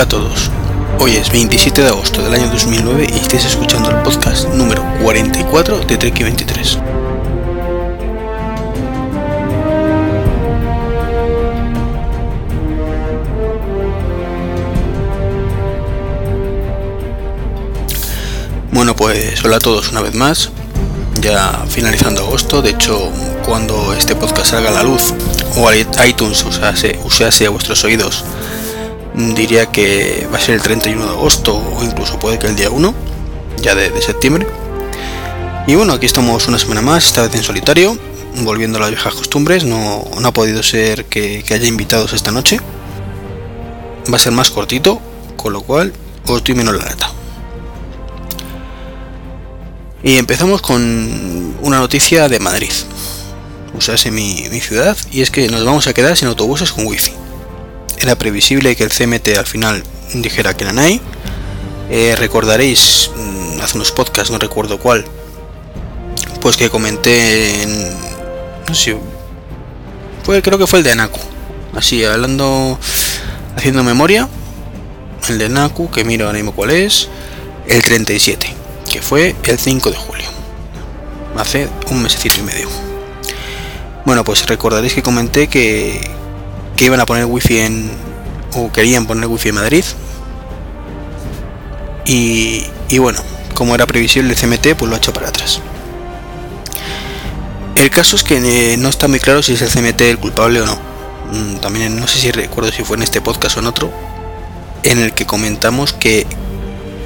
Hola a todos. Hoy es 27 de agosto del año 2009 y estáis escuchando el podcast número 44 de Trek 23. Bueno, pues hola a todos una vez más. Ya finalizando agosto, de hecho, cuando este podcast salga a la luz o iTunes usase, usase a vuestros oídos diría que va a ser el 31 de agosto o incluso puede que el día 1 ya de, septiembre. Y bueno aquí estamos una semana más esta vez en solitario volviendo a las viejas costumbres no, ha podido ser que, haya invitados esta noche. Va a ser más cortito con lo cual os estoy menos la lata. Y empezamos con una noticia de Madrid. Usase mi, mi ciudad y es que nos vamos a quedar sin autobuses con wifi era previsible que el CMT al final dijera que la hay. Eh, recordaréis mm, hace unos podcasts, no recuerdo cuál, pues que comenté en. No sé. Fue, creo que fue el de Anaku. Así, hablando. Haciendo memoria. El de Naku, que miro ahora mismo cuál es. El 37, que fue el 5 de julio. Hace un mesecito y medio. Bueno, pues recordaréis que comenté que, que iban a poner wifi en o querían poner wifi en Madrid. Y, bueno como era previsible el CMT pues lo ha hecho para atrás. El caso es que eh, no está muy claro si es el CMT el culpable o no. Mm, también no sé si recuerdo si fue en este podcast o en otro en el que comentamos que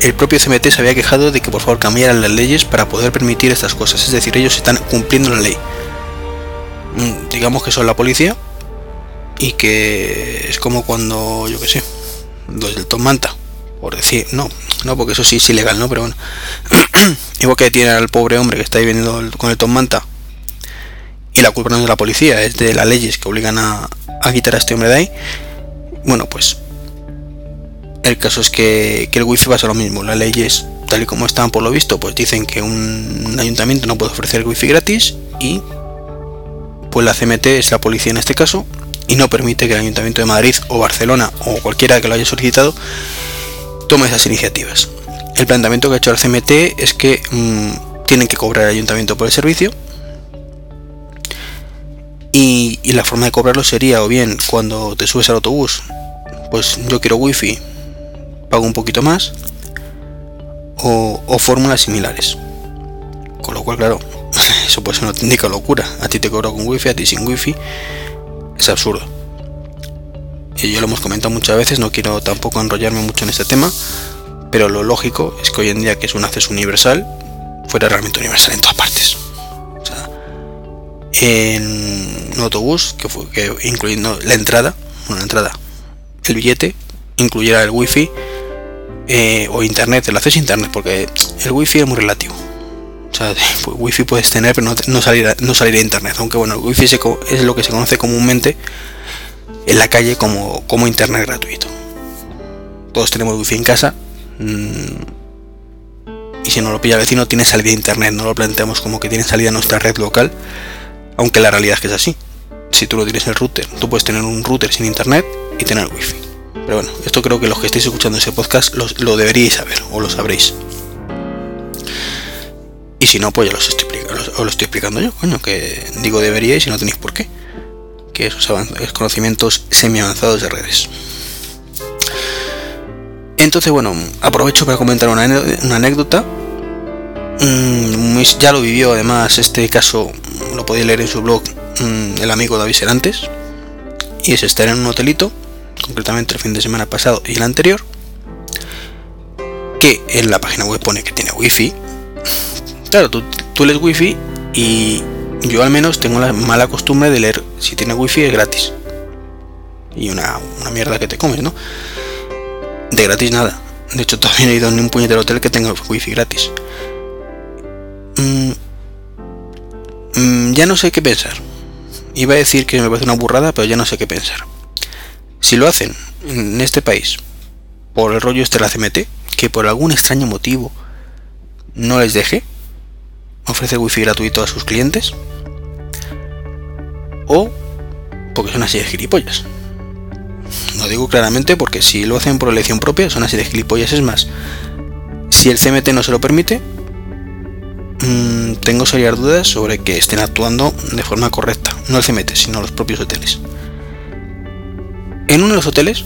el propio CMT se había quejado de que por favor cambiaran las leyes para poder permitir estas cosas. Es decir ellos están cumpliendo la ley. Mm, digamos que son la policía y que es como cuando, yo que sé, los del Tom Manta, por decir, no, no, porque eso sí es ilegal, ¿no? Pero bueno, igual que tiene al pobre hombre que está ahí vendiendo con el Tom Manta y la culpa no es de la policía, es de las leyes que obligan a, a quitar a este hombre de ahí. Bueno, pues el caso es que, que el wifi pasa lo mismo, las leyes tal y como están por lo visto, pues dicen que un ayuntamiento no puede ofrecer wifi gratis y pues la CMT es la policía en este caso y no permite que el Ayuntamiento de Madrid o Barcelona o cualquiera que lo haya solicitado tome esas iniciativas. El planteamiento que ha hecho el CMT es que mm, tienen que cobrar el ayuntamiento por el servicio y, la forma de cobrarlo sería o bien cuando te subes al autobús, pues yo quiero wifi, pago un poquito más o, fórmulas similares. Con lo cual, claro, eso puede ser una auténtica locura. A ti te cobro con wifi, a ti sin wifi es absurdo. Y yo lo hemos comentado muchas veces, no quiero tampoco enrollarme mucho en este tema, pero lo lógico es que hoy en día que es un acceso universal, fuera realmente universal en todas partes. O sea, en un autobús, que fue que incluyendo la entrada, una entrada, el billete, incluyera el wifi eh, o internet, el acceso a internet, porque el wifi es muy relativo. O sea, wifi puedes tener, pero no, salir, a, no internet. Aunque bueno, el wifi es lo que se conoce comúnmente en la calle como, como internet gratuito. Todos tenemos wifi en casa. Mm, y si no lo pilla el vecino, tiene salida a internet. No lo planteamos como que tiene salida a nuestra red local. Aunque la realidad es que es así. Si tú lo tienes en el router, tú puedes tener un router sin internet y tener wifi. Pero bueno, esto creo que los que estéis escuchando ese podcast lo deberíais saber o lo sabréis. Y si no, pues ya los estoy, os lo estoy explicando yo, coño, que digo deberíais y no tenéis por qué. Que esos conocimientos semi avanzados de redes. Entonces, bueno, aprovecho para comentar una, anécdota. Mm, ya lo vivió además este caso, lo podéis leer en su blog mm, el amigo David Serantes. Y es estar en un hotelito, concretamente el fin de semana pasado y el anterior, que en la página web pone que tiene wifi, claro, tú, tú lees wifi y yo al menos tengo la mala costumbre de leer si tiene wifi es gratis. Y una, mierda que te comes, ¿no? De gratis nada. De hecho, todavía no he ido en un puñetero hotel que tenga wifi gratis. Mm, mm, ya no sé qué pensar. Iba a decir que me parece una burrada, pero ya no sé qué pensar. Si lo hacen en este país por el rollo este de la CMT, que por algún extraño motivo no les deje, ofrece wifi gratuito a sus clientes o porque son así de gilipollas. Lo digo claramente porque si lo hacen por elección propia son así de gilipollas. Es más, si el CMT no se lo permite, mm, tengo serias dudas sobre que estén actuando de forma correcta. No el CMT, sino los propios hoteles. En uno de los hoteles,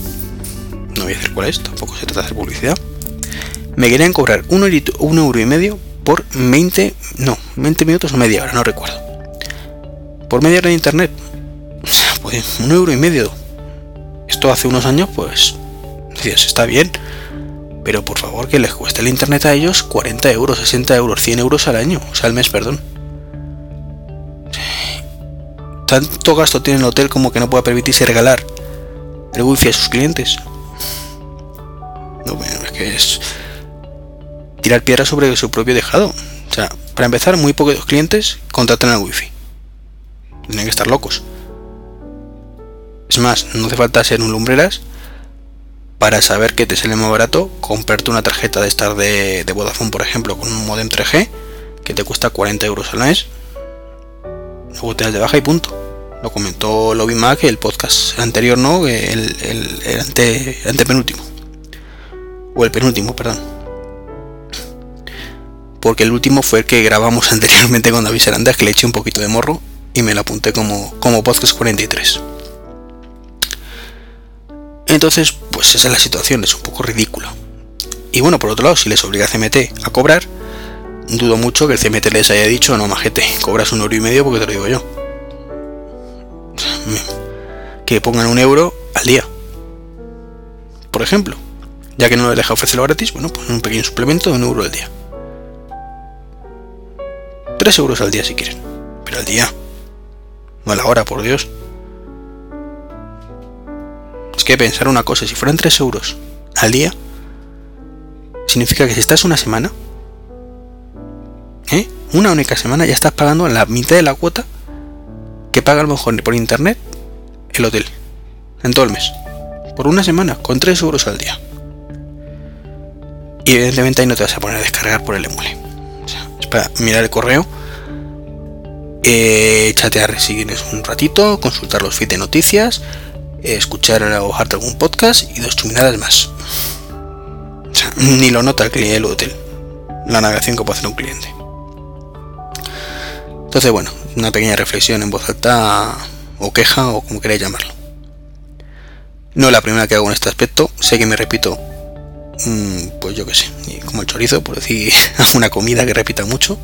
no voy a decir cuál es, tampoco se trata de hacer publicidad, me querían cobrar un, un euro y medio por 20, no, 20 minutos o media hora, no recuerdo. Por media hora de internet. Pues un euro y medio. Esto hace unos años, pues, decías, está bien. Pero por favor que les cueste el internet a ellos 40 euros, 60 euros, 100 euros al año, o sea, al mes, perdón. Tanto gasto tiene el hotel como que no pueda permitirse regalar el wifi a sus clientes. No, bueno, es que es tirar piedra sobre su propio dejado. O sea, para empezar, muy pocos clientes contratan el wifi. Tienen que estar locos. Es más, no hace falta ser un lumbreras para saber que te sale más barato comprarte una tarjeta de estar de, de Vodafone, por ejemplo, con un modem 3G que te cuesta 40 euros al mes. Luego te das de baja y punto. Lo comentó Lobby Mac el podcast anterior, ¿no? El, el, el ante, antepenúltimo. O el penúltimo, perdón. Porque el último fue el que grabamos anteriormente con David Serandas, que le eché un poquito de morro y me lo apunté como, como podcast 43. Entonces, pues esa es la situación, es un poco ridícula. Y bueno, por otro lado, si les obliga a CMT a cobrar, dudo mucho que el CMT les haya dicho, no majete, cobras un euro y medio porque te lo digo yo. Que pongan un euro al día. Por ejemplo, ya que no les deja ofrecerlo gratis, bueno, pues un pequeño suplemento de un euro al día. 3 euros al día si quieren, pero al día, no a la hora, por Dios. Es que pensar una cosa, si fueran 3 euros al día, significa que si estás una semana, ¿eh? una única semana, ya estás pagando la mitad de la cuota que paga a lo mejor por internet el hotel, en todo el mes. Por una semana, con 3 euros al día. Y evidentemente ahí no te vas a poner a descargar por el emule. O sea, para mirar el correo, eh, chatear si un ratito, consultar los feeds de noticias, escuchar o bajarte algún podcast y dos chuminadas más. ni lo nota el cliente del hotel. La navegación que puede hacer un cliente. Entonces, bueno, una pequeña reflexión en voz alta o queja o como queráis llamarlo. No es la primera que hago en este aspecto. Sé que me repito, pues yo qué sé, como el chorizo, por decir una comida que repita mucho.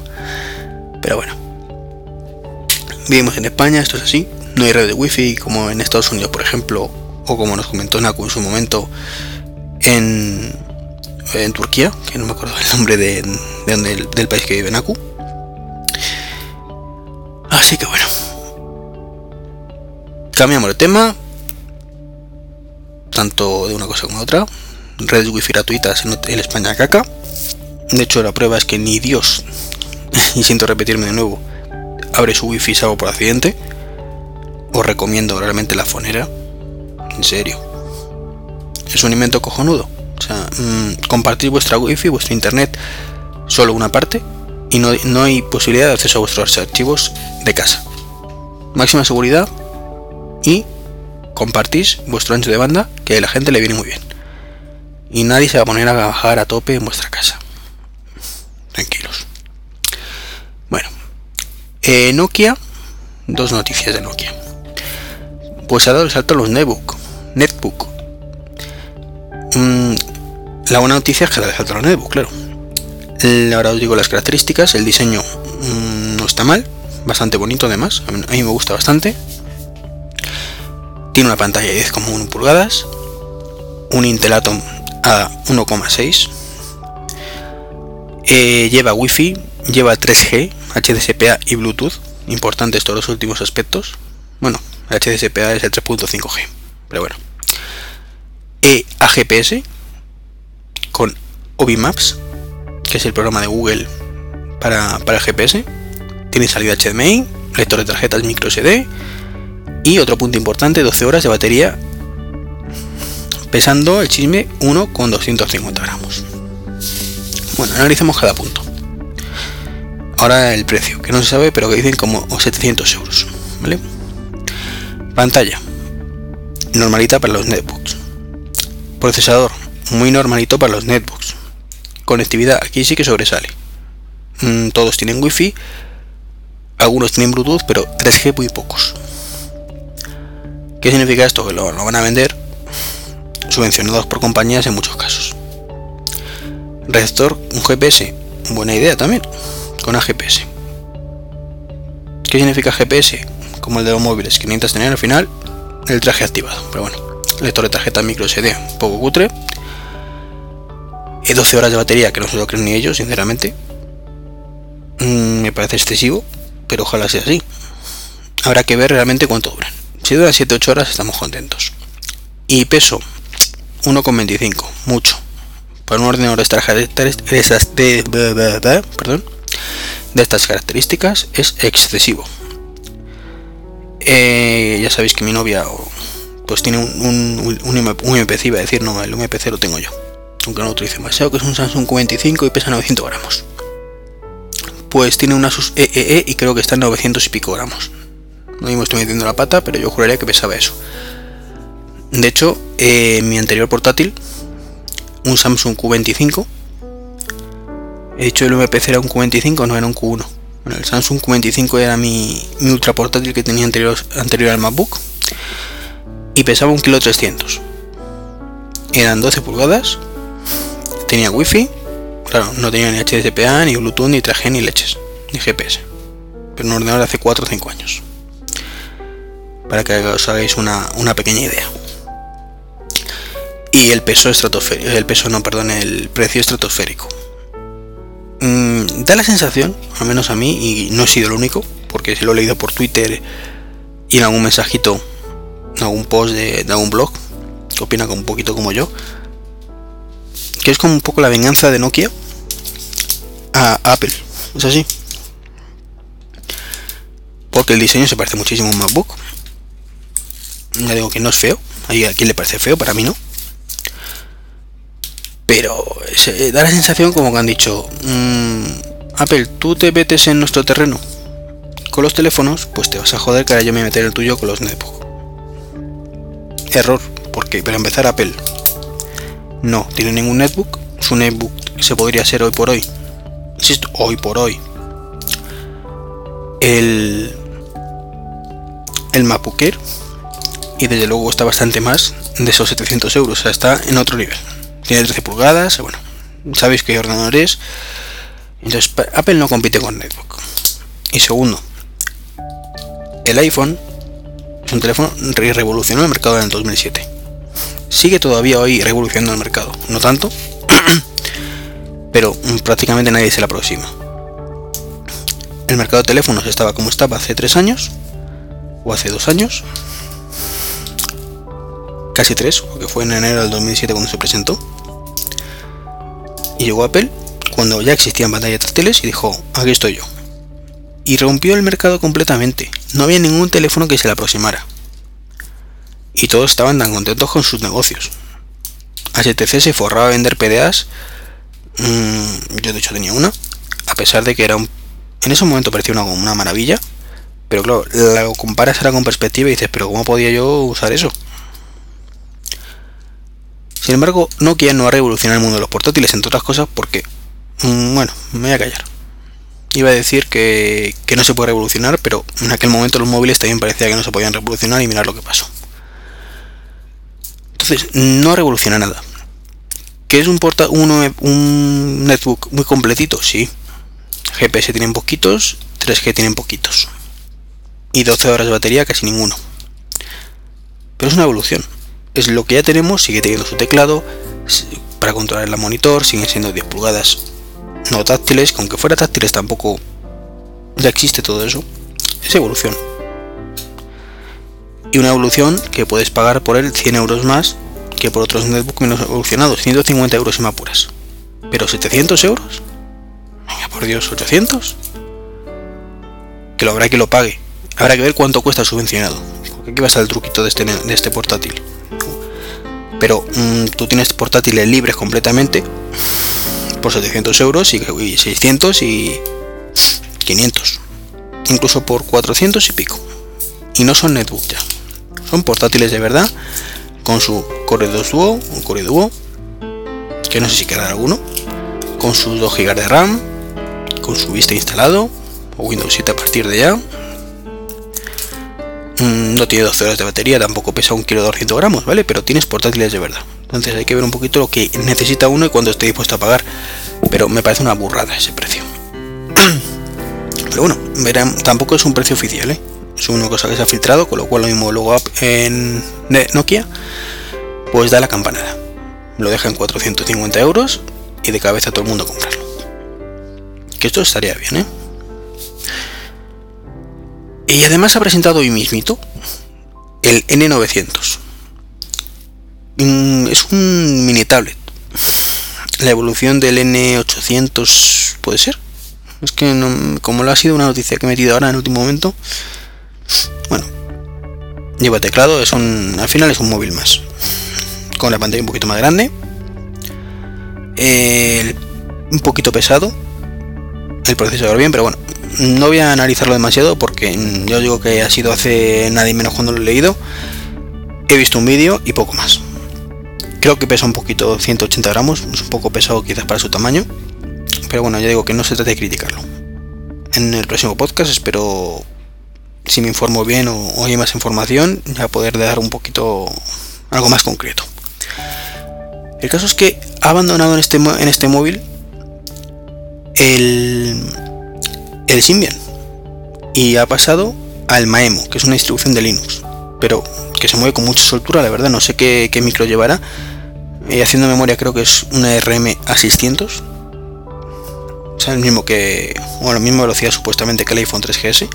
Pero bueno. Vivimos en España, esto es así no hay red de wifi como en Estados Unidos, por ejemplo, o como nos comentó Naku en su momento en, en Turquía, que no me acuerdo el nombre de, del país que vive Naku. Así que bueno, cambiamos de tema, tanto de una cosa como de otra. Redes wifi gratuitas en, España caca. De hecho, la prueba es que ni Dios, y siento repetirme de nuevo, abre su wifi salvo por accidente os recomiendo realmente la fonera. En serio. Es un invento cojonudo. O sea, mm, compartir vuestra wifi, vuestro internet, solo una parte y no, no hay posibilidad de acceso a vuestros archivos de casa. Máxima seguridad y compartís vuestro ancho de banda que a la gente le viene muy bien. Y nadie se va a poner a bajar a tope en vuestra casa. Tranquilos. Bueno, eh, Nokia, dos noticias de Nokia pues ha dado el salto a los netbook. Netbook. Mm, la buena noticia es que dado el salto a los netbook, claro. Ahora os digo las características. El diseño mm, no está mal, bastante bonito además. A mí, me gusta bastante. Tiene una pantalla de 10,1 pulgadas, un Intel Atom a 1,6. Eh, lleva Wi-Fi, lleva 3G, HDSPA y Bluetooth. Importantes todos los últimos aspectos. Bueno, el es el 3.5G, pero bueno. E AGPS con Obimaps, que es el programa de Google para, para el GPS. Tiene salida HDMI, lector de tarjetas micro SD y otro punto importante, 12 horas de batería pesando el chisme 1 con 250 gramos. Bueno, analicemos cada punto. Ahora el precio, que no se sabe, pero que dicen como 700 euros. ¿Vale? Pantalla. Normalita para los netbooks. Procesador, muy normalito para los netbooks. Conectividad, aquí sí que sobresale. Mm, todos tienen wifi, algunos tienen Bluetooth, pero 3G muy pocos. ¿Qué significa esto? Que lo, van a vender subvencionados por compañías en muchos casos. Receptor, un GPS, buena idea también, con AGPS. ¿Qué significa GPS? Como el de los móviles, que necesitas tener al final el traje activado. Pero bueno, lector de tarjeta micro SD, poco cutre. 12 horas de batería, que no se lo creen ni ellos, sinceramente. Mm, me parece excesivo, pero ojalá sea así. Habrá que ver realmente cuánto duran. Si duran 7-8 horas estamos contentos. Y peso, 1,25, mucho. Para un ordenador de estas, perdón, de estas características es excesivo. Eh, ya sabéis que mi novia pues tiene un, un, MPC, iba a decir, no, el MPC lo tengo yo. Aunque no lo utilice demasiado, que es un Samsung Q25 y pesa 900 gramos. Pues tiene una Asus EEE e e y creo que está en 900 y pico gramos. No me estoy metiendo la pata, pero yo juraría que pesaba eso. De hecho, eh, mi anterior portátil, un Samsung Q25, he dicho el MPC era un Q25, no era un Q1. Bueno, el Samsung Q25 era mi, ultra portátil que tenía anterior, anterior al MacBook y pesaba un kilo 300. Eran 12 pulgadas, tenía wifi, claro, no tenía ni HDCPA, ni Bluetooth, ni 3G, ni leches, ni GPS. Pero un ordenador hace 4 o 5 años. Para que os hagáis una pequeña idea y el peso estratosférico, el peso no, perdón, el precio estratosférico. Mm, da la sensación, al menos a mí, y no he sido el único, porque si lo he leído por Twitter y en algún mensajito, en algún post de, algún blog, que opina un poquito como yo, que es como un poco la venganza de Nokia a Apple. ¿Es así? Porque el diseño se parece muchísimo a un MacBook. Ya digo que no es feo. a quien le parece feo, para mí no. Pero se da la sensación como que han dicho, mm, Apple, tú te metes en nuestro terreno. Con los teléfonos, pues te vas a joder que ahora yo me meter el tuyo con los netbook. Error, porque para empezar Apple no tiene ningún netbook, su netbook se podría ser hoy por hoy, insisto, hoy por hoy, el, el MacBook y desde luego está bastante más de esos 700 euros, o sea, está en otro nivel tiene 13 pulgadas, bueno, sabéis qué ordenador es. Entonces, Apple no compite con netbook. Y segundo, el iPhone es un teléfono que revolucionó el mercado en el 2007. Sigue todavía hoy revolucionando el mercado, no tanto, pero prácticamente nadie se le aproxima. El mercado de teléfonos estaba como estaba hace 3 años, o hace 2 años, casi 3, porque fue en enero del 2007 cuando se presentó y llegó Apple cuando ya existían pantallas táctiles y dijo, aquí estoy yo. Y rompió el mercado completamente. No había ningún teléfono que se le aproximara. Y todos estaban tan contentos con sus negocios. HTC se forraba a vender PDAs. Mm, yo de hecho tenía una. A pesar de que era un... En ese momento parecía una, una maravilla. Pero claro, la comparas ahora con perspectiva y dices, pero ¿cómo podía yo usar eso? Sin embargo, Nokia no ha revolucionado el mundo de los portátiles, entre otras cosas, porque, mm, bueno, me voy a callar. Iba a decir que, no se puede revolucionar, pero en aquel momento los móviles también parecía que no se podían revolucionar y mirar lo que pasó. Entonces, no revoluciona nada. ¿Que es un, porta un, un netbook muy completito? Sí. GPS tienen poquitos, 3G tienen poquitos. Y 12 horas de batería casi ninguno. Pero es una evolución es lo que ya tenemos, sigue teniendo su teclado, para controlar el monitor, siguen siendo 10 pulgadas no táctiles, aunque fuera táctiles tampoco ya existe todo eso. Es evolución. Y una evolución que puedes pagar por él 100 euros más que por otros netbooks menos evolucionados, 150 euros y más puras. Pero 700 euros. Venga, por Dios, 800. Que lo habrá que lo pague. Habrá que ver cuánto cuesta subvencionado. Aquí va a estar el truquito de este, de este portátil pero mm, tú tienes portátiles libres completamente. Por 700 euros y, 600 y 500 incluso por 400 y pico. Y no son netbook ya. Son portátiles de verdad con su Core 2 Duo, un Core Duo, que no sé si quedará alguno, con sus 2 GB de RAM, con su Vista instalado, o Windows 7 a partir de ya. Mm, no tiene 12 horas de batería, tampoco pesa un kilo 200 gramos, ¿vale? Pero tienes portátiles de verdad. Entonces hay que ver un poquito lo que necesita uno y cuando esté dispuesto a pagar. Pero me parece una burrada ese precio. Pero bueno, verán, tampoco es un precio oficial, ¿eh? es una cosa que se ha filtrado, con lo cual lo mismo luego en Nokia, pues da la campanada. Lo deja en 450 euros y de cabeza todo el mundo comprarlo. Que esto estaría bien, ¿eh? Y además ha presentado hoy mismito el N900. Mm, es un mini tablet. La evolución del N800 puede ser. Es que como lo ha sido una noticia que he metido ahora en el último momento, bueno, lleva teclado, es un, al final es un móvil más. Con la pantalla un poquito más grande. un poquito pesado. El procesador bien, pero bueno, no voy a analizarlo demasiado porque yo digo que ha sido hace nadie menos cuando lo he leído. He visto un vídeo y poco más. Creo que pesa un poquito, 180 gramos, es un poco pesado quizás para su tamaño. Pero bueno, ya digo que no se trata de criticarlo. En el próximo podcast espero si me informo bien o, hay más información, ya poder dar un poquito algo más concreto. El caso es que ha abandonado en este, en este móvil el, el Symbian. Y ha pasado al Maemo, que es una distribución de Linux, pero que se mueve con mucha soltura, la verdad, no sé qué, micro llevará. Y haciendo memoria creo que es una RM A600, o sea, el mismo que, bueno, la misma velocidad supuestamente que el iPhone 3GS,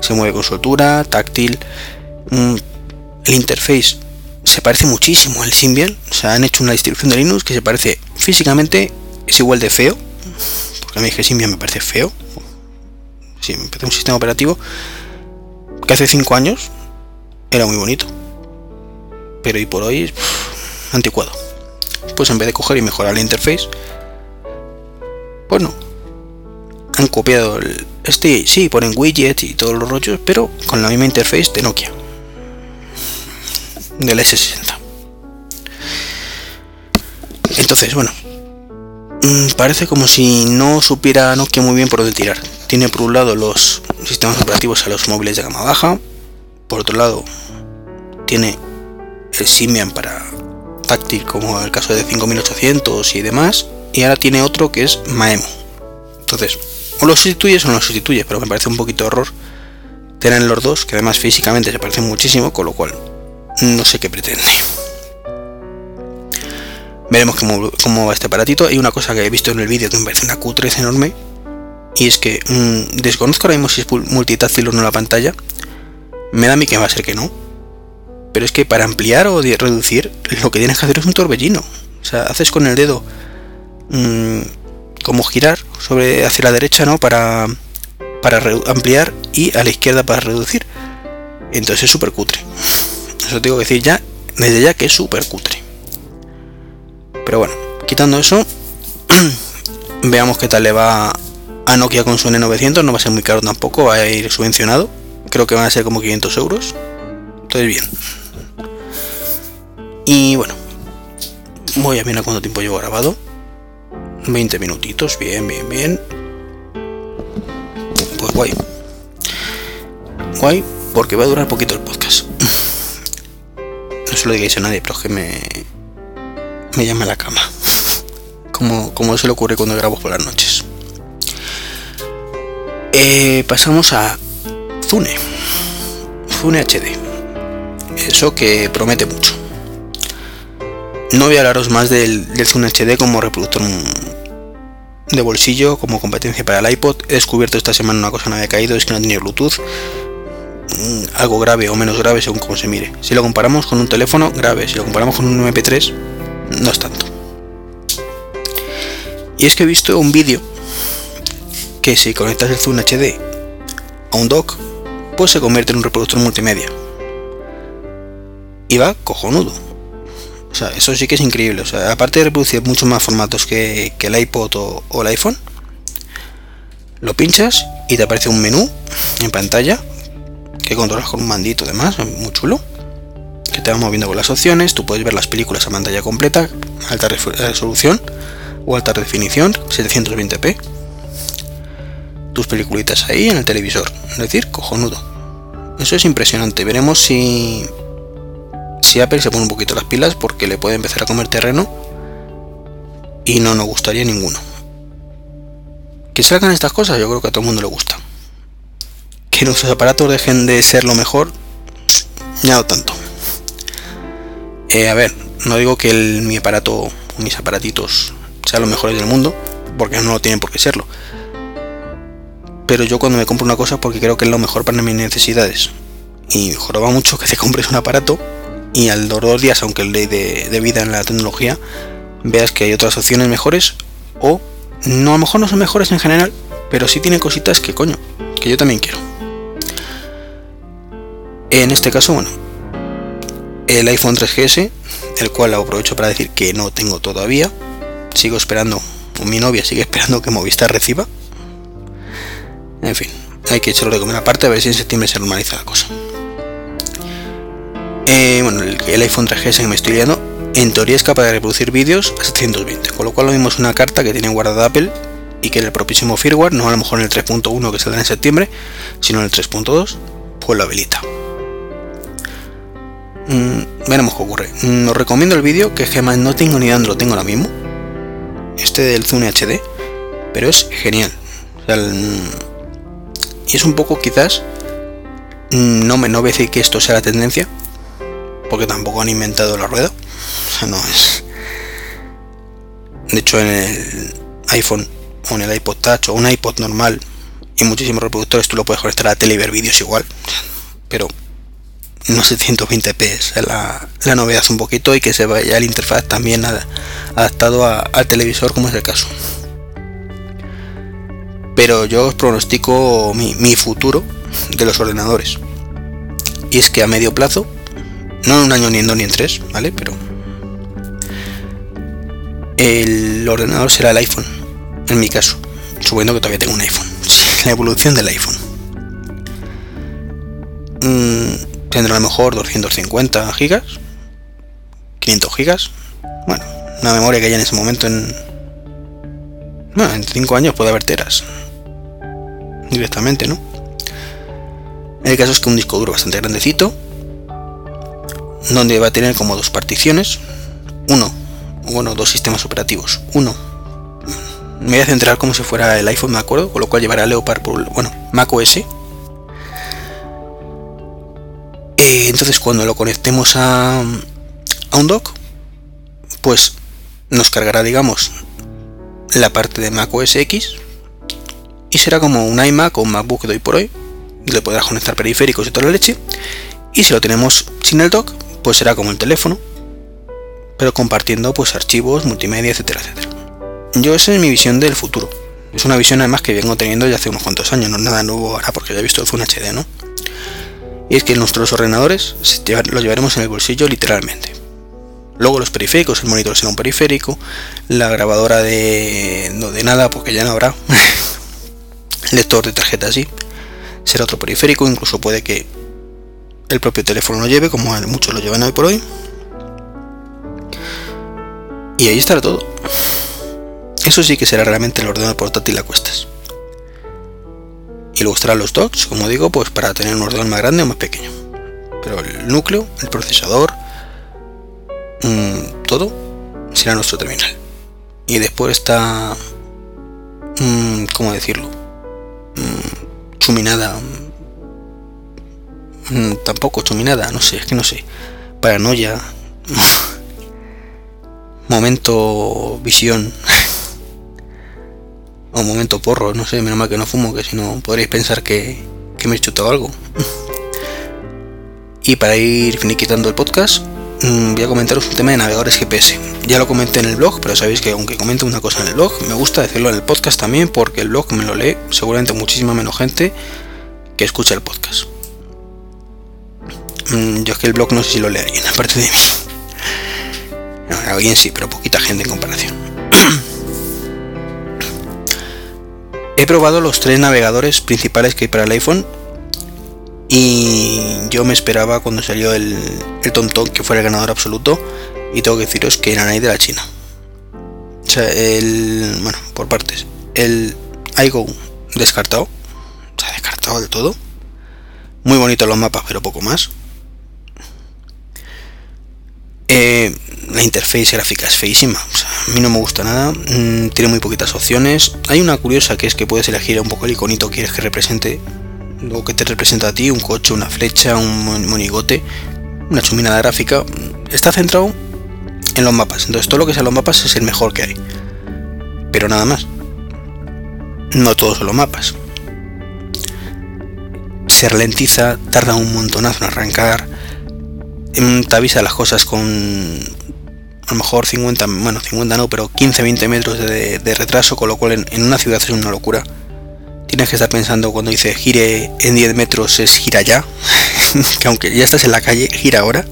se mueve con soltura, táctil, mm, el interface se parece muchísimo al Symbian, o sea, han hecho una distribución de Linux que se parece físicamente, es igual de feo, porque a mí que Symbian me parece feo, parece un sistema operativo que hace 5 años era muy bonito, pero hoy por hoy, anticuado. Pues en vez de coger y mejorar la interface, pues no, han copiado el, este, sí, ponen widgets y todos los rollos, pero con la misma interface de Nokia, del S60. Entonces, bueno, mm, parece como si no supiera Nokia muy bien por dónde tirar. Tiene por un lado los sistemas operativos a los móviles de gama baja, por otro lado tiene el Symbian para táctil como el caso de 5800 y demás, y ahora tiene otro que es Maemo. Entonces, o lo sustituyes o no lo sustituyes, pero me parece un poquito horror tener los dos, que además físicamente se parecen muchísimo, con lo cual no sé qué pretende. Veremos cómo, va este aparatito. Hay una cosa que he visto en el vídeo que me parece una Q3 enorme. Y es que mm, desconozco ahora mismo si es multitáctil o no la pantalla. Me da a mí que va a ser que no. Pero es que para ampliar o reducir, lo que tienes que hacer es un torbellino. O sea, haces con el dedo mm, como girar sobre hacia la derecha no para para ampliar y a la izquierda para reducir entonces es súper cutre eso tengo que decir ya desde ya que es súper cutre pero bueno quitando eso veamos qué tal le va a Nokia con su N900 no va a ser muy caro tampoco va a ir subvencionado creo que van a ser como 500 euros entonces bien y bueno voy a mirar cuánto tiempo llevo grabado 20 minutitos, bien, bien, bien. Pues guay. Guay, porque va a durar poquito el podcast. No se lo digáis a nadie, pero es que me, me llama a la cama. Como, como se le ocurre cuando grabo por las noches. Eh, pasamos a Zune. Zune HD. Eso que promete mucho. No voy a hablaros más del, Zune HD como reproductor de bolsillo como competencia para el iPod. He descubierto esta semana una cosa que no había caído, es que no tenía Bluetooth. Mm, algo grave o menos grave según como se mire. Si lo comparamos con un teléfono, grave. Si lo comparamos con un MP3, no es tanto. Y es que he visto un vídeo que si conectas el Zoom HD a un dock, pues se convierte en un reproductor multimedia. Y va cojonudo o sea, eso sí que es increíble. O sea, aparte de reproducir muchos más formatos que, el iPod o, el iPhone, lo pinchas y te aparece un menú en pantalla que controlas con un mandito además, muy chulo. que te va moviendo con las opciones, tú puedes ver las películas a pantalla completa, alta resolución o alta definición, 720p. Tus peliculitas ahí en el televisor, es decir, cojonudo. Eso es impresionante, veremos si si Apple se pone un poquito las pilas porque le puede empezar a comer terreno y no nos gustaría ninguno. Que salgan estas cosas, yo creo que a todo el mundo le gusta. Que nuestros aparatos dejen de ser lo mejor, ya no tanto. Eh, a ver, no digo que mi aparato mis aparatitos sean los mejores del mundo, porque no lo tienen por qué serlo. Pero yo cuando me compro una cosa porque creo que es lo mejor para mis necesidades. Y joroba mucho que te compres un aparato y al dos días, aunque ley de, vida en la tecnología, veas que hay otras opciones mejores o no a lo mejor no son mejores en general, pero sí tienen cositas que coño, que yo también quiero. En este caso, bueno, el iPhone 3GS, el cual aprovecho para decir que no tengo todavía. Sigo esperando, mi novia sigue esperando que Movistar reciba. En fin, hay que echarlo de comer aparte a ver si en septiembre se normaliza la cosa. Eh, bueno, el, iPhone 3GS que me estoy liando, en teoría es capaz de reproducir vídeos a 720, con lo cual lo mismo es una carta que tiene guardada Apple y que en el propísimo firmware, no a lo mejor en el 3.1 que saldrá en septiembre, sino en el 3.2, pues lo habilita. Mm, veremos qué ocurre. Mm, recomiendo el vídeo que es no tengo ni dónde lo tengo ahora mismo. Este del Zoom HD, pero es genial. Y es un poco quizás mm, no me no decir que esto sea la tendencia, porque tampoco han inventado la rueda. O sea, no es. De hecho, en el iPhone o en el iPod Touch o un iPod normal y muchísimos reproductores tú lo puedes conectar a la tele y ver vídeos igual. Pero no sé, 120p es la, la, novedad un poquito y que se vaya el interfaz también adaptado al televisor como es el caso. Pero yo os pronostico mi, mi futuro de los ordenadores. Y es que a medio plazo no en un año ni en dos ni en tres, ¿vale? Pero el ordenador será el iPhone, en mi caso, suponiendo que todavía tengo un iPhone. la evolución del iPhone. Mm, tendrá a lo mejor 250 gigas, 500 gigas. Bueno, una memoria que haya en ese momento en... Bueno, en 5 años puede haber teras. Directamente, ¿no? El caso es que un disco duro bastante grandecito donde va a tener como dos particiones, uno, bueno, dos sistemas operativos. Uno, me voy a centrar como si fuera el iPhone, me acuerdo, con lo cual llevará Leopard por, bueno, Mac OS. Eh, entonces cuando lo conectemos a, a un dock, pues nos cargará, digamos, la parte de Mac OS X será como un iMac o un MacBook de hoy por hoy. Le podrás conectar periféricos y toda la leche. Y si lo tenemos sin el dock, pues será como el teléfono, pero compartiendo pues archivos, multimedia, etcétera, etcétera. Yo esa es mi visión del futuro. Es una visión además que vengo teniendo ya hace unos cuantos años, no es nada nuevo ahora porque ya he visto el Full HD, ¿no? Y es que nuestros ordenadores los llevaremos en el bolsillo literalmente. Luego los periféricos, el monitor será un periférico, la grabadora de no de nada porque ya no habrá. lector de tarjeta sí, será otro periférico, incluso puede que el propio teléfono lo lleve, como muchos lo llevan hoy por hoy. Y ahí estará todo. Eso sí que será realmente el ordenador portátil a cuestas. Y luego estarán los docks, como digo, pues para tener un ordenador más grande o más pequeño. Pero el núcleo, el procesador, mm, todo será nuestro terminal. Y después está, mm, ¿cómo decirlo? Mm, chuminada, Mm, tampoco chuminada, no sé, es que no sé. Paranoia. momento visión. o momento porro, no sé, menos mal que no fumo, que si no podréis pensar que, que me he chutado algo. y para ir finiquitando el podcast, voy a comentaros un tema de navegadores GPS. Ya lo comenté en el blog, pero sabéis que aunque comento una cosa en el blog, me gusta decirlo en el podcast también porque el blog me lo lee seguramente muchísima menos gente que escucha el podcast. Mm, yo es que el blog no sé si lo leerían, aparte de mí. alguien sí, pero poquita gente en comparación. He probado los tres navegadores principales que hay para el iPhone Y yo me esperaba cuando salió el, el TomTom que fuera el ganador absoluto. Y tengo que deciros que era nadie de la China. O sea, el. Bueno, por partes. El iGo descartado. O sea, descartado del todo. Muy bonitos los mapas, pero poco más. Eh, la interfaz gráfica es feísima. a mí no me gusta nada. Mm, tiene muy poquitas opciones. Hay una curiosa que es que puedes elegir un poco el iconito que quieres que represente. Lo que te representa a ti, un coche, una flecha, un monigote, una chumina de gráfica. Está centrado en los mapas. Entonces todo lo que sea los mapas es el mejor que hay. Pero nada más. No todos son los mapas. Se ralentiza, tarda un montonazo en arrancar. Em, te avisa las cosas con a lo mejor 50, bueno 50 no, pero 15-20 metros de, retraso, con lo cual en, una ciudad es una locura. Que estar pensando cuando dice gire en 10 metros es gira ya, que aunque ya estás en la calle, gira ahora.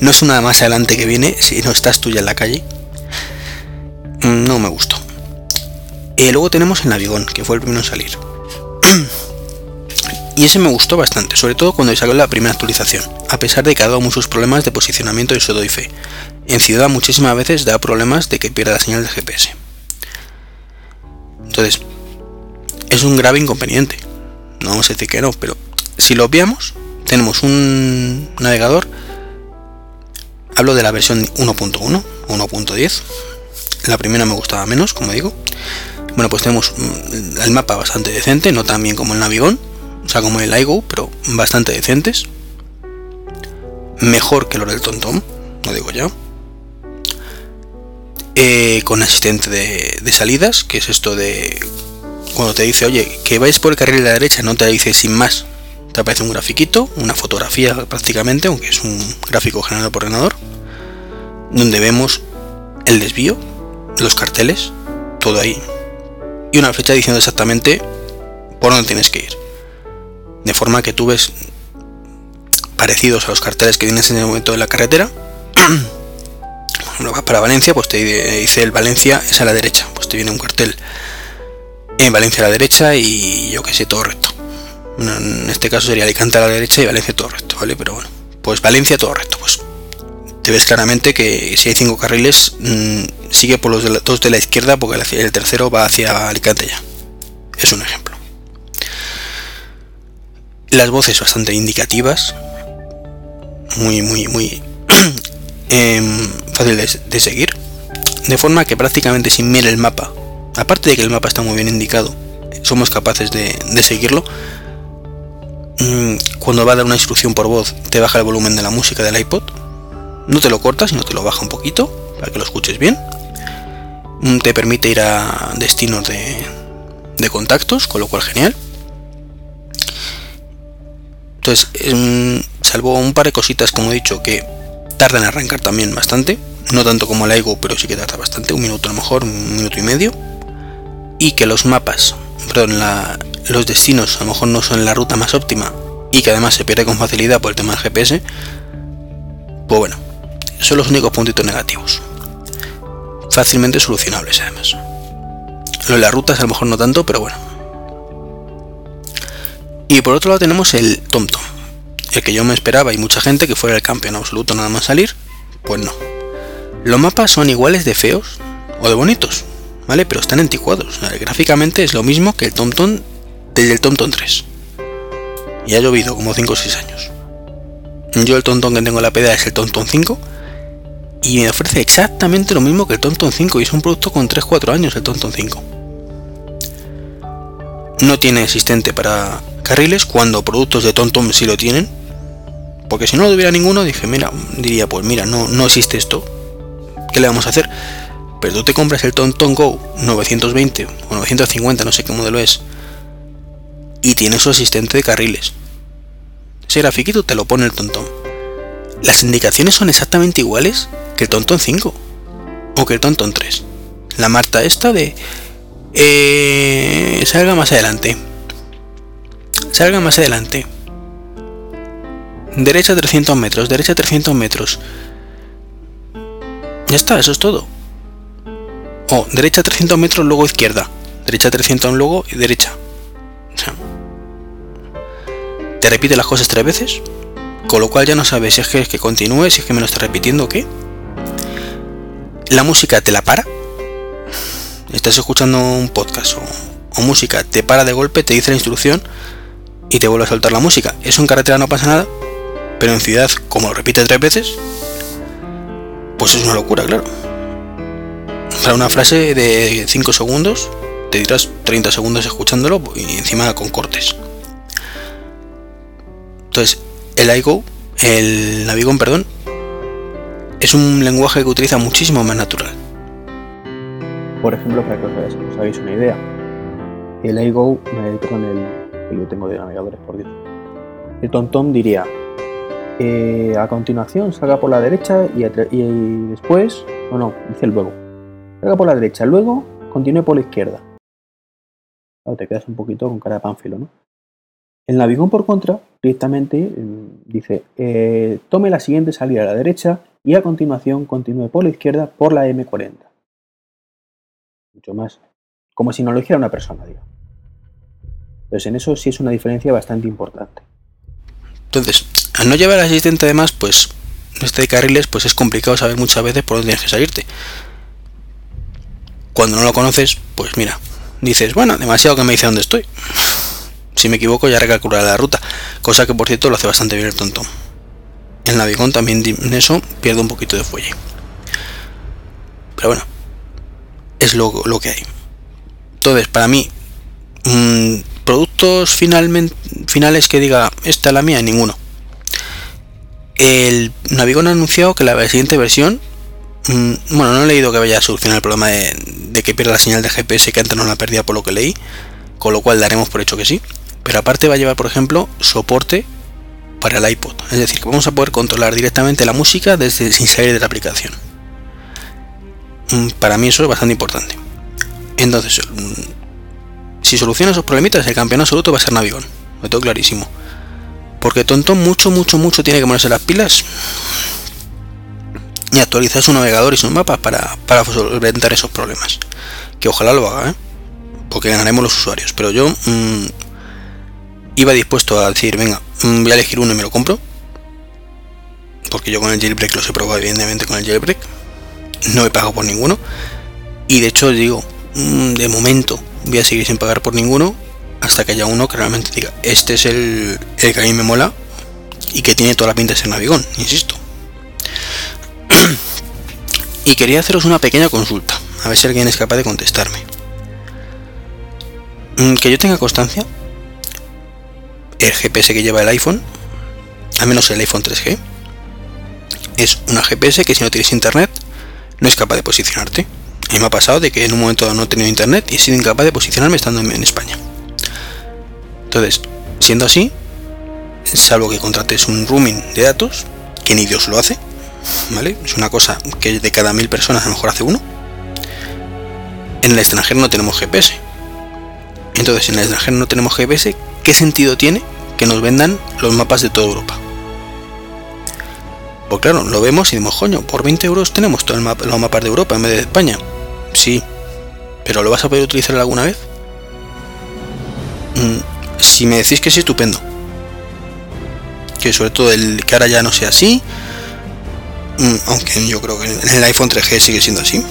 No es una más adelante que viene, si no estás tú ya en la calle. No me gustó. Y luego tenemos el Navigón, que fue el primero en salir. y ese me gustó bastante, sobre todo cuando salió la primera actualización, a pesar de que ha dado muchos problemas de posicionamiento y eso doy fe. En ciudad muchísimas veces da problemas de que pierda la señal de GPS. Entonces, es un grave inconveniente. No vamos a decir que no, pero si lo obviamos, tenemos un navegador Hablo de la versión 1.1 1.10. La primera me gustaba menos, como digo. Bueno, pues tenemos mm, el mapa bastante decente, no tan bien como el Navigón, o sea, como el iGo, pero bastante decentes. Mejor que los del TomTom, lo digo ya. Eh, con asistente de, salidas, que es esto de cuando te dice, oye, que vais por el carril de la derecha, no te dice sin más. Te aparece un grafiquito, una fotografía prácticamente, aunque es un gráfico generado por ordenador donde vemos el desvío, los carteles, todo ahí. Y una flecha diciendo exactamente por dónde tienes que ir. De forma que tú ves parecidos a los carteles que tienes en el momento de la carretera. para Valencia, pues te dice el Valencia es a la derecha. Pues te viene un cartel en Valencia a la derecha y yo que sé, todo recto. en este caso sería Alicante a la derecha y Valencia todo recto, ¿vale? Pero bueno, pues Valencia todo recto. Pues ves claramente que si hay cinco carriles, mm, sigue por los de dos de la izquierda porque el tercero va hacia Alicante ya. Es un ejemplo. Las voces bastante indicativas, muy, muy, muy em, fácil de, seguir, de forma que prácticamente sin mirar el mapa, aparte de que el mapa está muy bien indicado, somos capaces de, seguirlo. Mm, cuando va a dar una instrucción por voz, te baja el volumen de la música del iPod, no te lo corta, sino te lo baja un poquito para que lo escuches bien. Mm, te permite ir a destinos de, contactos, con lo cual genial. Entonces, em, salvo un par de cositas, como he dicho, que tardan en arrancar también bastante. No tanto como el pero sí que tarda bastante, un minuto a lo mejor, un minuto y medio. Y que los mapas, perdón, los destinos a lo mejor no son la ruta más óptima y que además se pierde con facilidad por el tema del GPS. Pues bueno, son los únicos puntitos negativos. Fácilmente solucionables además. Lo de las rutas a lo mejor no tanto, pero bueno. Y por otro lado tenemos el TomTom. El que yo me esperaba y mucha gente que fuera el campeón absoluto nada más salir, pues no. Los mapas son iguales de feos o de bonitos, ¿vale? Pero están anticuados. gráficamente es lo mismo que el TomTom desde el TomTom 3. Y ha llovido como 5 o 6 años. Yo el TomTom que tengo en la PDA es el TomTom 5 y me ofrece exactamente lo mismo que el Tonton 5 y es un producto con 3-4 años el Tonton 5. No tiene asistente para carriles cuando productos de Tonton sí lo tienen. Porque si no lo tuviera ninguno, dije, mira, diría, pues mira, no, no existe esto. ¿Qué le vamos a hacer? Pero tú te compras el Tonton Go 920 o 950, no sé qué modelo es. Y tiene su asistente de carriles. Ese grafiquito te lo pone el Tonton. Las indicaciones son exactamente iguales que el Tonton 5 o que el Tonton 3. La Marta esta de eh, salga más adelante. Salga más adelante. Derecha 300 metros, derecha 300 metros. Ya está, eso es todo. O derecha 300 metros, luego izquierda. Derecha 300 luego y derecha. te repite las cosas tres veces, con lo cual ya no sabes si es que, es que continúe, si es que me lo está repitiendo o qué. La música te la para. Estás escuchando un podcast o, música, te para de golpe, te dice la instrucción y te vuelve a soltar la música. Eso en carretera no pasa nada, pero en ciudad, como lo repite tres veces, pues es una locura, claro. Para una frase de 5 segundos, te dirás 30 segundos escuchándolo y encima con cortes. Entonces, el iGo, el Navigón, perdón, es un lenguaje que utiliza muchísimo más natural. Por ejemplo, para que os hagáis una idea, el iGo, perdón, el que yo tengo de navegadores, por Dios, el TomTom diría, eh, a continuación salga por la derecha y, después, no, no, dice luego, por la derecha, luego continúe por la izquierda. Claro, te quedas un poquito con cara de pánfilo, ¿no? El navigón, por contra, directamente mm, dice, eh, tome la siguiente salida a la derecha y a continuación continúe por la izquierda por la M40. Mucho más, como si no lo dijera una persona, digo. Entonces en eso sí es una diferencia bastante importante. Entonces, al no llevar asistente además, pues este de carriles, pues es complicado saber muchas veces por dónde tienes que salirte. Cuando no lo conoces, pues mira, dices, bueno, demasiado que me dice dónde estoy si me equivoco ya recalcularé la ruta, cosa que por cierto lo hace bastante bien el tonto. El navigón también en eso pierde un poquito de fuelle. Pero bueno, es lo, que hay. Entonces, para mí, mm, productos finalmente, finales que diga, esta es la mía, ninguno. El Navigón ha anunciado que la siguiente versión, bueno, no he leído que vaya a solucionar el problema de, de que pierda la señal de GPS que antes no la perdía por lo que leí, con lo cual daremos por hecho que sí. Pero aparte va a llevar, por ejemplo, soporte para el iPod. Es decir, que vamos a poder controlar directamente la música desde sin salir de la aplicación. Mm, para mí eso es bastante importante. Entonces, mm, si soluciona esos problemitas, el campeón absoluto va a ser Navigón. Lo tengo clarísimo. Porque tonto mucho, mucho, mucho tiene que ponerse las pilas y actualizar su navegador y sus mapas para, para solventar esos problemas. Que ojalá lo haga, ¿eh? porque ganaremos los usuarios. Pero yo mmm, iba dispuesto a decir, venga, mm, voy a elegir uno y me lo compro. Porque yo con el jailbreak los he probado evidentemente con el jailbreak. No he pagado por ninguno. Y de hecho digo, mm, de momento voy a seguir sin pagar por ninguno hasta que haya uno que realmente diga, este es el, el que a mí me mola y que tiene toda la pinta de ser navigón, insisto. Y quería haceros una pequeña consulta, a ver si alguien es capaz de contestarme. Mm, que yo tenga constancia, el GPS que lleva el iPhone, al menos el iPhone 3G, es una GPS que si no tienes internet no es capaz de posicionarte. A mí me ha pasado de que en un momento no he tenido internet y he sido incapaz de posicionarme estando en, España. Entonces, siendo así, salvo que contrates un roaming de datos, que ni Dios lo hace, ¿vale? Es una cosa que de cada mil personas a lo mejor hace uno. En el extranjero no tenemos GPS. Entonces, en el extranjero no tenemos GPS, ¿qué sentido tiene que nos vendan los mapas de toda Europa? Pues claro, lo vemos y decimos, coño, por 20 euros tenemos todo el mapa, los mapas de Europa en vez de España. Sí, pero ¿lo vas a poder utilizar alguna vez? Mm, si me decís que sí, estupendo. Que sobre todo el que ahora ya no sea así, aunque yo creo que en el iPhone 3G sigue siendo así.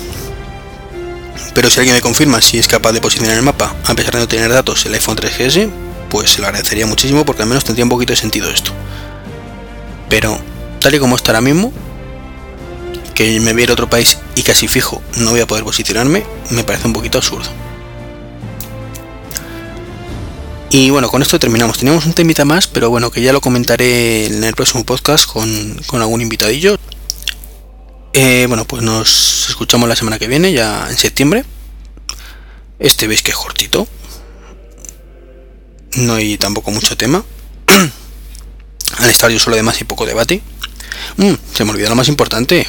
Pero si alguien me confirma si es capaz de posicionar el mapa, a pesar de no tener datos, el iPhone 3GS, pues se lo agradecería muchísimo porque al menos tendría un poquito de sentido esto. Pero tal y como está ahora mismo, que me viera otro país y casi fijo no voy a poder posicionarme, me parece un poquito absurdo. Y bueno, con esto terminamos. Teníamos un temita más, pero bueno, que ya lo comentaré en el próximo podcast con, algún invitadillo. Eh, bueno, pues nos escuchamos la semana que viene, ya en septiembre. Este veis que es cortito, no hay tampoco mucho tema. Al estar yo solo de más y poco debate. Mm, se me olvidó lo más importante.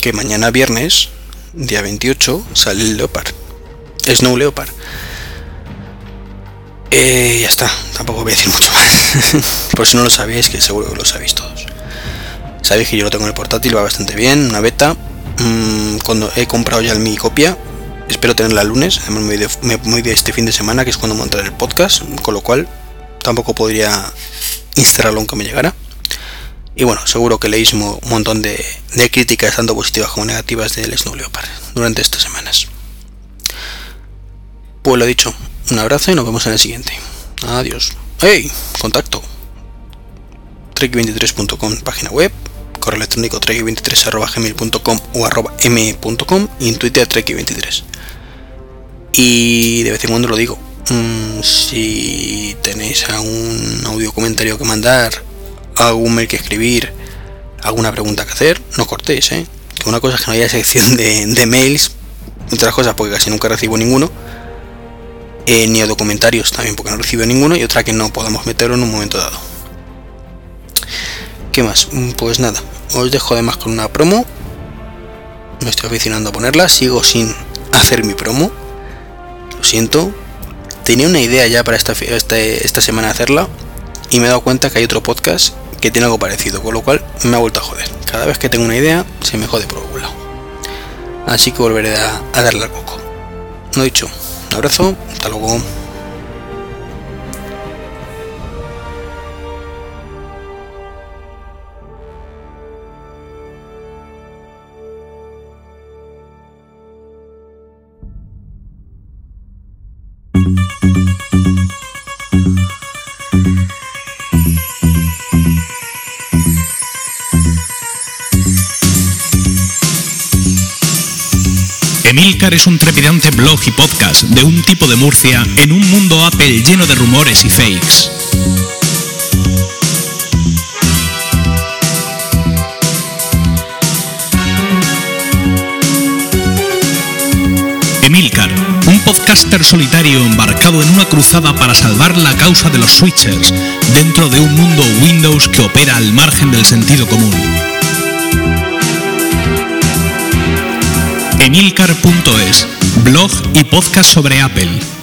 Que mañana viernes, día 28, sale el Leopard. Snow Leopard. Eh, ya está, tampoco voy a decir mucho más. Por si no lo sabéis, que seguro que lo sabéis todos. Sabéis que yo lo tengo en el portátil, va bastante bien, una beta. Mm, cuando he comprado ya mi copia, espero tenerla el lunes, muy de, muy de este fin de semana, que es cuando montaré el podcast, con lo cual tampoco podría instalarlo aunque me llegara. Y bueno, seguro que leéis un montón de, críticas, tanto positivas como negativas, del Snow Leopard durante estas semanas. Pues lo dicho, un abrazo y nos vemos en el siguiente. Adiós. ¡Hey! Contacto. trek23.com, página web. Correo electrónico trek23.gmail.com o arroba m.com y en Twitter trek23. Y de vez en cuando lo digo. Mm, si tenéis algún audio comentario que mandar algún mail que escribir, alguna pregunta que hacer, no cortéis, ¿eh? Que una cosa es que no haya sección de, mails, otras cosas porque casi nunca recibo ninguno, eh, ni a documentarios también porque no recibo ninguno, y otra que no podamos meterlo en un momento dado. ¿Qué más? Mm, pues nada, os dejo además con una promo. Me estoy aficionando a ponerla, sigo sin hacer mi promo. Lo siento. Tenía una idea ya para esta, esta, esta semana hacerla y me he dado cuenta que hay otro podcast que tiene algo parecido, con lo cual me ha vuelto a joder. Cada vez que tengo una idea, se me jode por algún lado. Así que volveré a, darle al coco. No dicho, un abrazo, hasta luego. Es un trepidante blog y podcast de un tipo de Murcia en un mundo Apple lleno de rumores y fakes. Emilcar, un podcaster solitario embarcado en una cruzada para salvar la causa de los switchers dentro de un mundo Windows que opera al margen del sentido común. Emilcar.es, blog y podcast sobre Apple